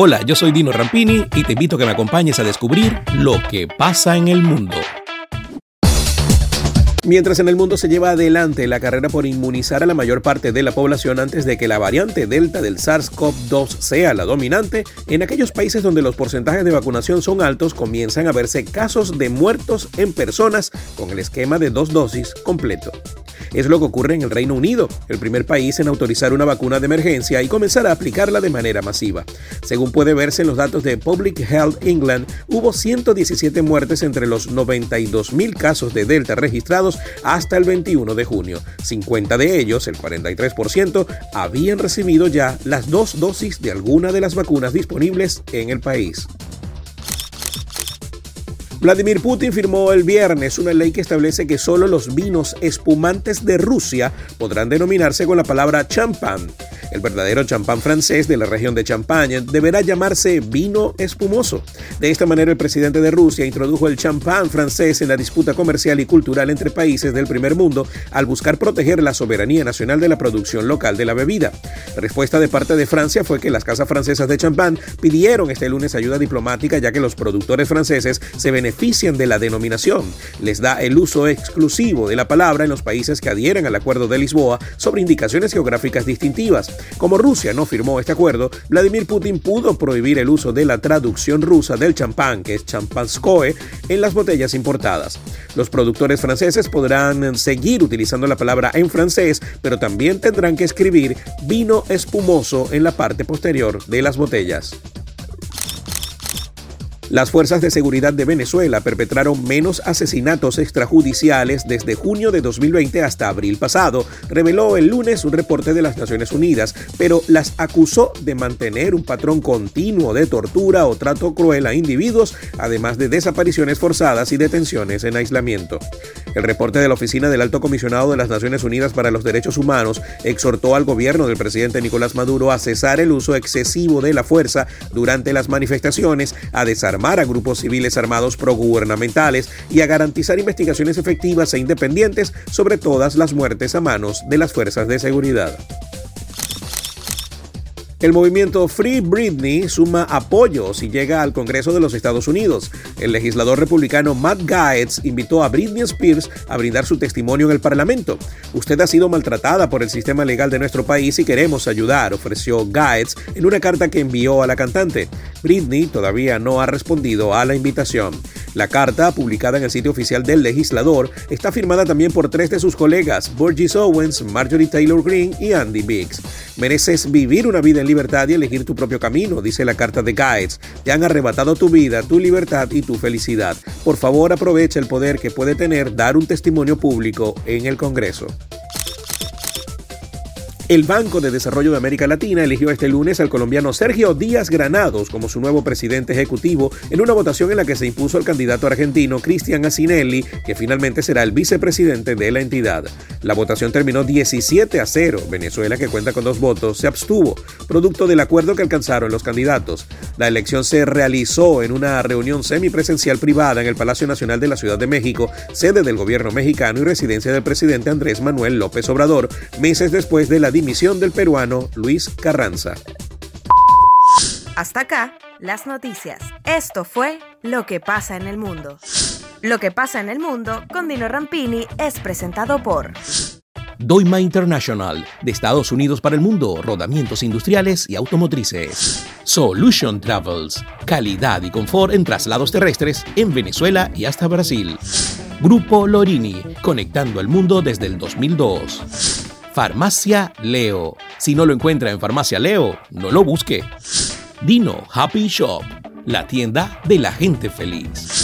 Hola, yo soy Dino Rampini y te invito a que me acompañes a descubrir lo que pasa en el mundo. Mientras en el mundo se lleva adelante la carrera por inmunizar a la mayor parte de la población antes de que la variante Delta del SARS-CoV-2 sea la dominante, en aquellos países donde los porcentajes de vacunación son altos comienzan a verse casos de muertos en personas con el esquema de dos dosis completo. Es lo que ocurre en el Reino Unido, el primer país en autorizar una vacuna de emergencia y comenzar a aplicarla de manera masiva. Según puede verse en los datos de Public Health England, hubo 117 muertes entre los 92.000 casos de Delta registrados hasta el 21 de junio. 50 de ellos, el 43%, habían recibido ya las dos dosis de alguna de las vacunas disponibles en el país. Vladimir Putin firmó el viernes una ley que establece que solo los vinos espumantes de Rusia podrán denominarse con la palabra champán. El verdadero champán francés de la región de Champagne deberá llamarse vino espumoso. De esta manera, el presidente de Rusia introdujo el champán francés en la disputa comercial y cultural entre países del primer mundo al buscar proteger la soberanía nacional de la producción local de la bebida. La respuesta de parte de Francia fue que las casas francesas de champán pidieron este lunes ayuda diplomática ya que los productores franceses se benefician de la denominación. Les da el uso exclusivo de la palabra en los países que adhieren al Acuerdo de Lisboa sobre indicaciones geográficas distintivas. Como Rusia no firmó este acuerdo, Vladimir Putin pudo prohibir el uso de la traducción rusa del champán, que es champanskoe, en las botellas importadas. Los productores franceses podrán seguir utilizando la palabra en francés, pero también tendrán que escribir vino espumoso en la parte posterior de las botellas. Las fuerzas de seguridad de Venezuela perpetraron menos asesinatos extrajudiciales desde junio de 2020 hasta abril pasado, reveló el lunes un reporte de las Naciones Unidas, pero las acusó de mantener un patrón continuo de tortura o trato cruel a individuos, además de desapariciones forzadas y detenciones en aislamiento. El reporte de la Oficina del Alto Comisionado de las Naciones Unidas para los Derechos Humanos exhortó al gobierno del presidente Nicolás Maduro a cesar el uso excesivo de la fuerza durante las manifestaciones, a desarmar a grupos civiles armados progubernamentales y a garantizar investigaciones efectivas e independientes sobre todas las muertes a manos de las fuerzas de seguridad. El movimiento Free Britney suma apoyos y llega al Congreso de los Estados Unidos. El legislador republicano Matt Gaetz invitó a Britney Spears a brindar su testimonio en el Parlamento. Usted ha sido maltratada por el sistema legal de nuestro país y queremos ayudar, ofreció Gaetz en una carta que envió a la cantante. Britney todavía no ha respondido a la invitación. La carta, publicada en el sitio oficial del legislador, está firmada también por tres de sus colegas, Burgess Owens, Marjorie Taylor Greene y Andy Biggs. Mereces vivir una vida en libertad y elegir tu propio camino, dice la carta de Guides. Te han arrebatado tu vida, tu libertad y tu felicidad. Por favor, aprovecha el poder que puede tener dar un testimonio público en el Congreso. El Banco de Desarrollo de América Latina eligió este lunes al colombiano Sergio Díaz Granados como su nuevo presidente ejecutivo en una votación en la que se impuso al candidato argentino Cristian Asinelli, que finalmente será el vicepresidente de la entidad. La votación terminó 17 a 0. Venezuela, que cuenta con dos votos, se abstuvo, producto del acuerdo que alcanzaron los candidatos. La elección se realizó en una reunión semipresencial privada en el Palacio Nacional de la Ciudad de México, sede del gobierno mexicano y residencia del presidente Andrés Manuel López Obrador, meses después de la dimisión del peruano Luis Carranza. Hasta acá, las noticias. Esto fue Lo que pasa en el mundo. Lo que pasa en el mundo con Dino Rampini es presentado por Doima International, de Estados Unidos para el mundo, rodamientos industriales y automotrices. Solution Travels, calidad y confort en traslados terrestres en Venezuela y hasta Brasil. Grupo Lorini, conectando el mundo desde el 2002. Farmacia Leo. Si no lo encuentra en Farmacia Leo, no lo busque. Dino Happy Shop, la tienda de la gente feliz.